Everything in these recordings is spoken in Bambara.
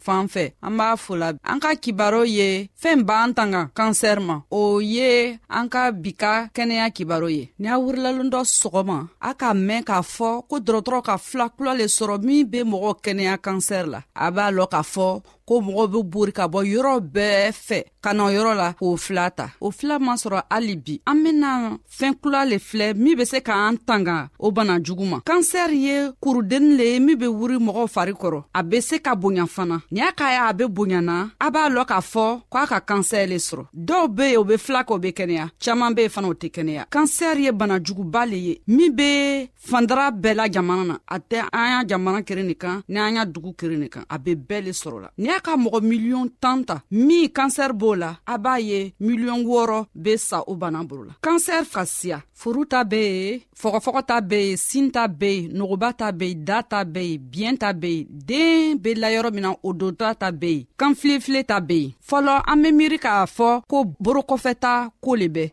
fan fɛ an b'a fola an ka kibaro ye fɛɛn b'an tanga kansɛri ma o ye an ka bi ka kɛnɛya kibaro ye ni a wurilalen dɔ sɔgɔma a k'a mɛn k'a fɔ ko dɔrɔtɔrɔ ka fila kula le sɔrɔ min be mɔgɔ kɛnɛya kansɛri la a b'a lɔn k'a fɔ ko mɔgɔ be bori ka bɔ yɔrɔ bɛɛ fɛ ka na yɔrɔ la k'o fila ta o fila ma sɔrɔ hali bi an bena fɛɛn kula le filɛ min be se k'an tanga o bana jugu ma kansɛri ye kurudenni le ye min be wuri mɔgɔw fari kɔrɔ a be se ka bonya fana ni y'a k'a ye a be bonya na a b'a lɔn k'a fɔ ko a ka kansɛri le sɔrɔ dɔw be yen o be fila kɛ o be kɛnɛya caaman be yen fana o tɛ kɛnɛya kansɛri ye bana juguba le ye min be fandara bɛɛ la jamana na a tɛ an y'a jamana kere nin kan ni an y'a dugu kere nin kan a be bɛɛ le sɔrɔ la n'i y'a ka mɔgɔ miliyɔn tan ta min kansɛri b'o la a b'a ye miliyɔn wɔɔrɔ be sa o bana bolo la kansɛri ka siya furu ta be ye fɔgɔfɔgɔ ta be ye sin ta be ye nogoba ta be ye da ta be ye biyɛn ta be ye den be layɔrɔ min na o donta ta be ye kan filefile ta be ye fɔlɔ an be miiri k'a fɔ ko borokɔfɛta koo le bɛ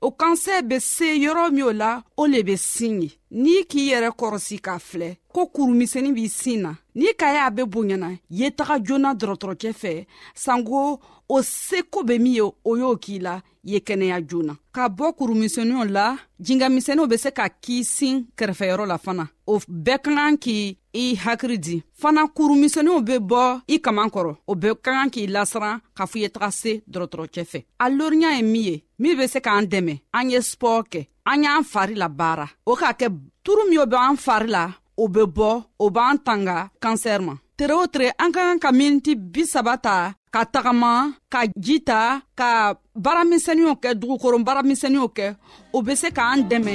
o kansɛ be se yɔrɔ min o la o le be sin ye n'i k'i yɛrɛ kɔrɔsi k'a filɛ ko kurumisɛni b'i sin na n'i ka y'a be bonyana ye taga joona dɔrɔtɔrɔcɛ fɛ sanko o seko be min ye o y'o k'i la ye kɛnɛya joona ka bɔ kurumisɛniw la jingamisɛniw be se ka k'i sin kɛrɛfɛyɔrɔ la fana o bɛɛ ka kan k'i i hakiri di fana kurumisɛniw be bɔ i kaman kɔrɔ o bɛɛ ka kan k'i lasiran ka fɔ ye taga se dɔrɔtɔrɔcɛ fɛ a loriya ye min ye min be se k'an dɛmɛ an ye spɔɔ kɛ an y'an fari la baara o k'a kɛ turu min o be an fari la o be bɔ o b'an tanga kansɛr ma tere o tere an ka kan ka miniti bisaba ta ka tagama ka ji ta ka baaramisɛniw kɛ dugukoron baaramisɛniw kɛ o be se k'an dɛmɛ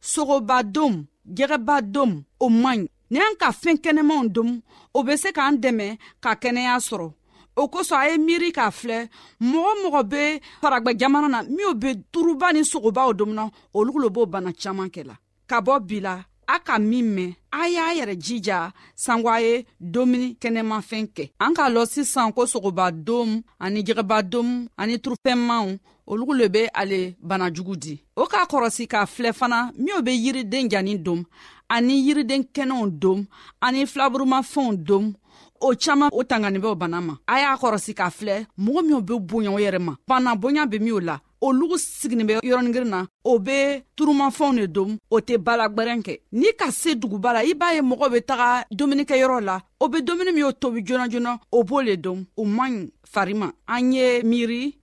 sogoba dom jɛgɛba dom o man ɲi ni an ka fɛn kɛnɛmanw dom o bɛ se k'an dɛmɛ ka kɛnɛya sɔrɔ o kosɔn a ye miiri k'a filɛ mɔgɔ mɔgɔ bɛ faragba jamana na minnu bɛ turuba ni sogobaw domina olu lo b'o bana caman kɛ la ka bɔ bi la a ka min mɛn a y'a yɛrɛ jija sanko a ye domuni kɛnɛmafɛn kɛ an k'a lɔ sisan ko sogoba dom ani jɛgɛba dom ani turufɛnmanw olugu le be ale bana jugu di o k'a kɔrɔsi k'a filɛ fana minw be yiriden jani dom ani yiriden kɛnɛw dom ani filaburumafɛnw dom o caaman o tangani bɛ o bana ma a y'a kɔrɔsi k'a filɛ mɔgɔ minw be bonya o yɛrɛ ma bana bonya be minw la olugu siginin bɛ yɔrɔningirin na o be turumafɛnw de dom o tɛ balagwɛrɛn kɛ n'i ka se duguba la i b'a ye mɔgɔ be taga dumunikɛyɔrɔ la o be dumuni min o tobi joona joona o b'o le dom o man ɲi fari ma an ye miiri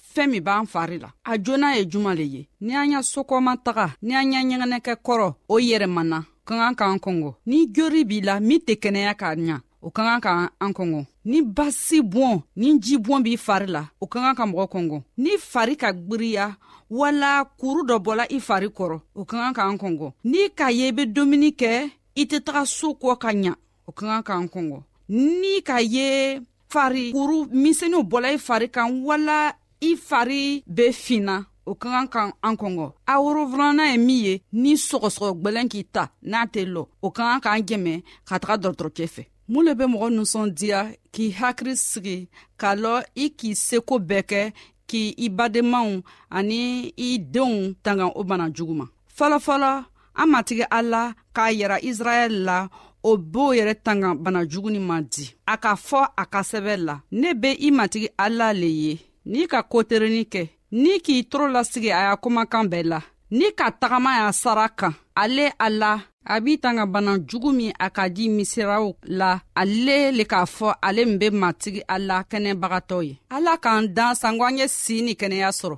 fɛɛn min b'an fari la a joona ye juman le ye ni an y'a sokɔma taga ni an y'a ɲɛgɛnɛkɛ kɔrɔ o yɛrɛmana ka kan k'an kɔngɔ ni jori b'i la min tɛ kɛnɛya k'a ɲa o ka kan ka an kɔngɔ ni basi bɔn ni ji bɔn b'i fari la o ka kan ka mɔgɔ kɔngɔ ni fari ka gbiriya wala kuru dɔ bɔla i fari kɔrɔ o ka kan k'an kɔngɔ n'i k'a ye i bɛ dumuni kɛ i tɛ taga so kɔ ka ɲa o ka kan k'an kɔngɔ ni ka ye fari kuru misɛnninw bɔla i fari kan wala i fari bɛ finna o ka kan ka an kɔngɔ a worofurana ye min ye ni sɔgɔsɔgɔ gwɛlɛn k'i ta n'a tɛ lɔ o ka kan k'an jɛmɛ ka taga dɔgɔtɔrɔkɛ fɛ mun le bɛ mɔgɔ nusɔndiya k'i hakili sigi k'a lɔ i k'i seko bɛɛ kɛ k'i i badenmaw ani i denw tanga o bana jugu ma fɔlɔfɔlɔ an matigi ala k'a yira israɛl la o b'o yɛrɛ tanga bana jugu ni man di a k'a fɔ a ka sɛbɛ la ne be i matigi ala le ye n'i ka koterennin kɛ ni k'i toro lasigi a y'a komakan bɛɛ la ni ka tagama y'a sara kan ale a la a b'i tanga bana jugu min a ka di misiraw la ale le k'a fɔ ale min be matigi ala kɛnɛbagatɔ ye ala k'an dan sanko an ye sii ni kɛnɛya sɔrɔ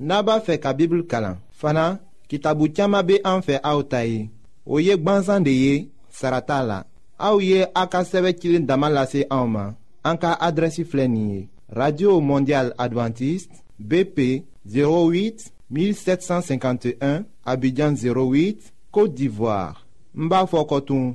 n'a b'a fɛ ka bibulu kalan fana kitabu caman bɛ an fɛ aw ta ye o ye gwansan de ye sara t'a la aw ye a ka sɛbɛn cilen dama lase anw ma an ka adrɛsi filɛ nin ye radio mondial adventiste bp 08 1751 abidjan 08 côte d'ivoire n b'a fɔ kɔtun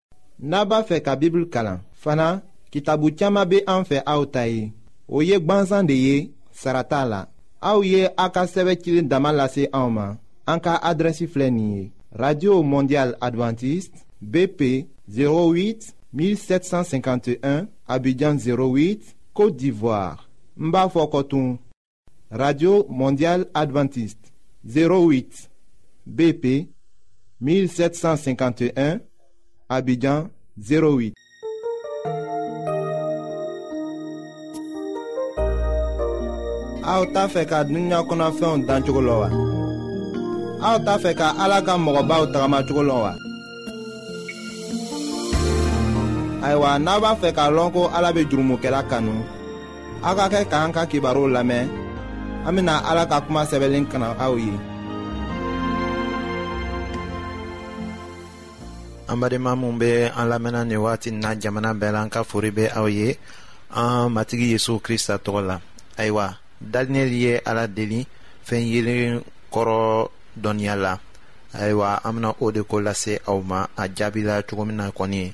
n'a b'a fɛ ka bibulu kalan fana kitabu caman bɛ an fɛ aw ta ye o ye gwansan de ye sara t'a la aw ye aw ka sɛbɛn cilen dama lase anw ma an ka adrɛsi filɛ nin ye radio mondial adventiste bp 08 1751 abidjan 08 côte d'ivoire n b'a fɔ kɔtun Radio Mondiale Adventiste 08 BP 1751 Abidjan 08 aw t'a fɛ ka dunuya kɔnɔfɛnw dan cogo la wa aw t'a fɛ ka ala ka mɔgɔbaw tagamacogo la wa ayiwa n'a b'a fɛ k'a lɔn ko ala bɛ jurumokɛla kanu aw ka kɛ k'an ka kibaruw lamɛn an bena ala ka kuma sɛbɛnlen kana aw ye an badenma minw be an lamɛnna nin wagati na jamana bɛɛ la an ka fori be aw ye an matigi yezu krista tɔgɔ la ayiwa daninɛli ye ala deli fɛn yelen kɔrɔ dɔnniya la ayiwa an bena o de ko lase aw ma a jaabila cogo min na kɔni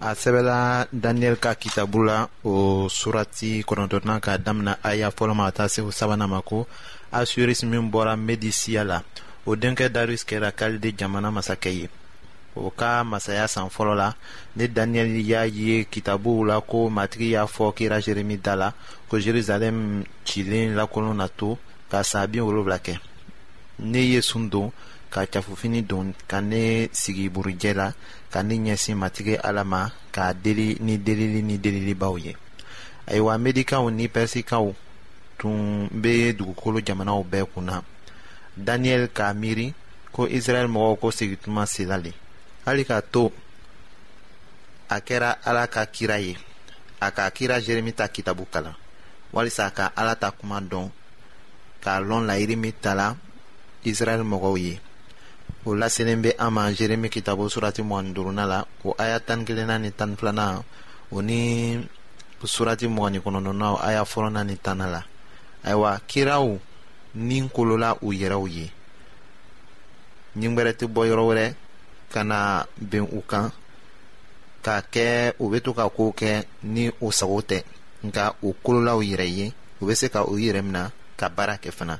a sɛbɛla daniyɛli ka kitabu la o surati kɔnɔntɔnnan ka damina aya fɔlɔ ma ka taa se o sabanan ma ko asuerisi min bɔra medisiya la o denkɛ darius kɛra kalide jamana masakɛ ye o ka masaya san fɔlɔ la ne daniyɛli y'a ye kitabuw la ko matigi y'a fɔ kira jeremi da la ko jerusalɛm cilen lakolon na to ka saa bin wolonwula kɛ ne ye sun don ka cafufini don ka ne sigi burujɛ la ka ne ɲɛsin matigi ala ma k'a deli ni delili ni delilibaw ye ayiwa medikaw ni pɛrisikaw tun bɛ dugukolo jamanaw bɛɛ kun na daniyɛli k'a miiri ko israɛl mɔgɔw ko segituma sela le hali k'a to a kɛra ala ka kira ye a ka kira jeremi ta kitabu kalan walisa ka ala ta kuma dɔn k'a lɔn layiri min tala israɛl mɔgɔw ye o laselen bɛ an ma jeremi kitabo surati mugan ni duuruna la o aya tan ni kelenna ni tan ni filanan o ni surati mugan ni kɔnɔntɔnnaw aya fɔlɔnan ni tanna la ayiwa kiraw ni kolola u yɛrɛw ye ɲingbɛrɛ tɛ bɔ yɔrɔ wɛrɛ ka na bɛn u kan k'a kɛ u bɛ to ka kow kɛ ni u sago tɛ nka u kololaw yɛrɛ ye u bɛ se ka u yɛrɛ mina ka baara kɛ fana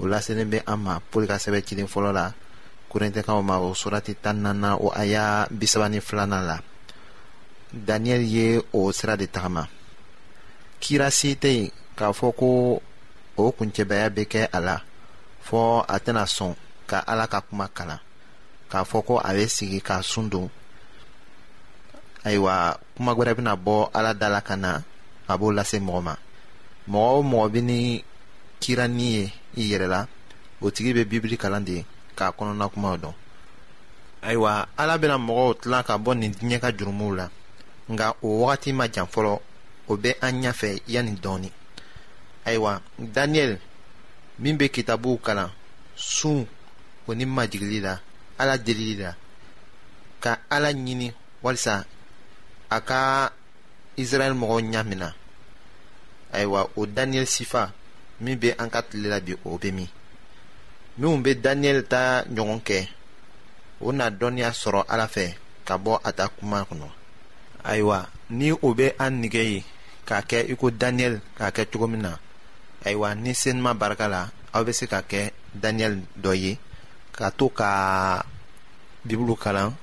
o laselen bɛ an ma poli ka sɛbɛn cilen fɔlɔ la korintɛkaw ma o surati tan nana o aya bisaba ni filanan la daniyɛl ye o sira de tagama kira si tɛ yen k'a fɔ ko o kuncɛbaya bɛ kɛ a la fɔ a tɛna sɔn ka ala ka kuma kalan k'a fɔ ko a bɛ sigi k'a sun don ayiwa kuma wɛrɛ bɛna bɔ ala da la ka na a b'o lase mɔgɔ ma mɔgɔ o mɔgɔ bɛ ni kira ni ye i yɛrɛ la o tigi bɛ bibili kalan de k'a kɔnɔna kumaw dɔn ayiwa ala bɛna mɔgɔw tila ka bɔ nin diɲɛ ka jurumuw la nka o wagati ma jan fɔlɔ o bɛ an ɲɛfɛ yanni dɔɔni ayiwa daniyɛli min bɛ kitabuw kalan sun o ni majigili la ala delili la ka ala ɲini walisa a ka israɛl mɔgɔw ɲamina ayiwa o daniyɛli sifa min bɛ an ka tile la bi o bɛ min minnu bɛ daniyɛli ta ɲɔgɔn kɛ o na dɔnniya sɔrɔ ala fɛ ka bɔ a ta kuma kɔnɔ ayiwa ni o bɛ an nige ye k'a kɛ i ko daniyɛli k'a kɛ cogo min na ayiwa ni senuma barika la aw bɛ se ka kɛ daniyɛli dɔ ye ka to ka bibulu kalan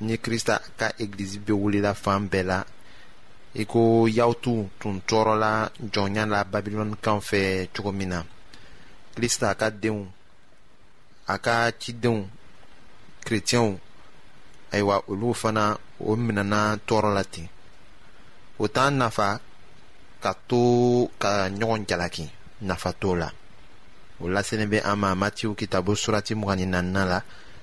ni krista ka egilizi bɛ wulila fan bɛɛ la i ko yawutu tun tɔɔrɔla jɔnya la babilɔnikaw fɛ cogo min na krista ka denw a ka cidenw kretiyɛnw ayiwa olu fana o minɛna tɔɔrɔ la ten o t'an nafa ka to ka ɲɔgɔn jalaki nafa t'o la o laselen bɛ an ma matiw kitabu surati mugan ni naaninan la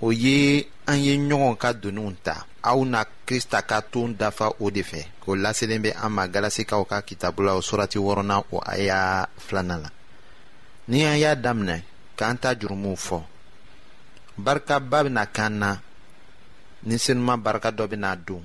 o ye an ye ɲɔgɔn ka doniw ta aw na krista ka ton dafa o de fɛ o laselen bɛ an ma galasikaw ka kitabu la o surati wɔɔrɔna o aya filanan la ni an y'a daminɛ k'an ta jurumuw fɔ barikaba bɛna kan na ni senuma barika dɔ bɛna don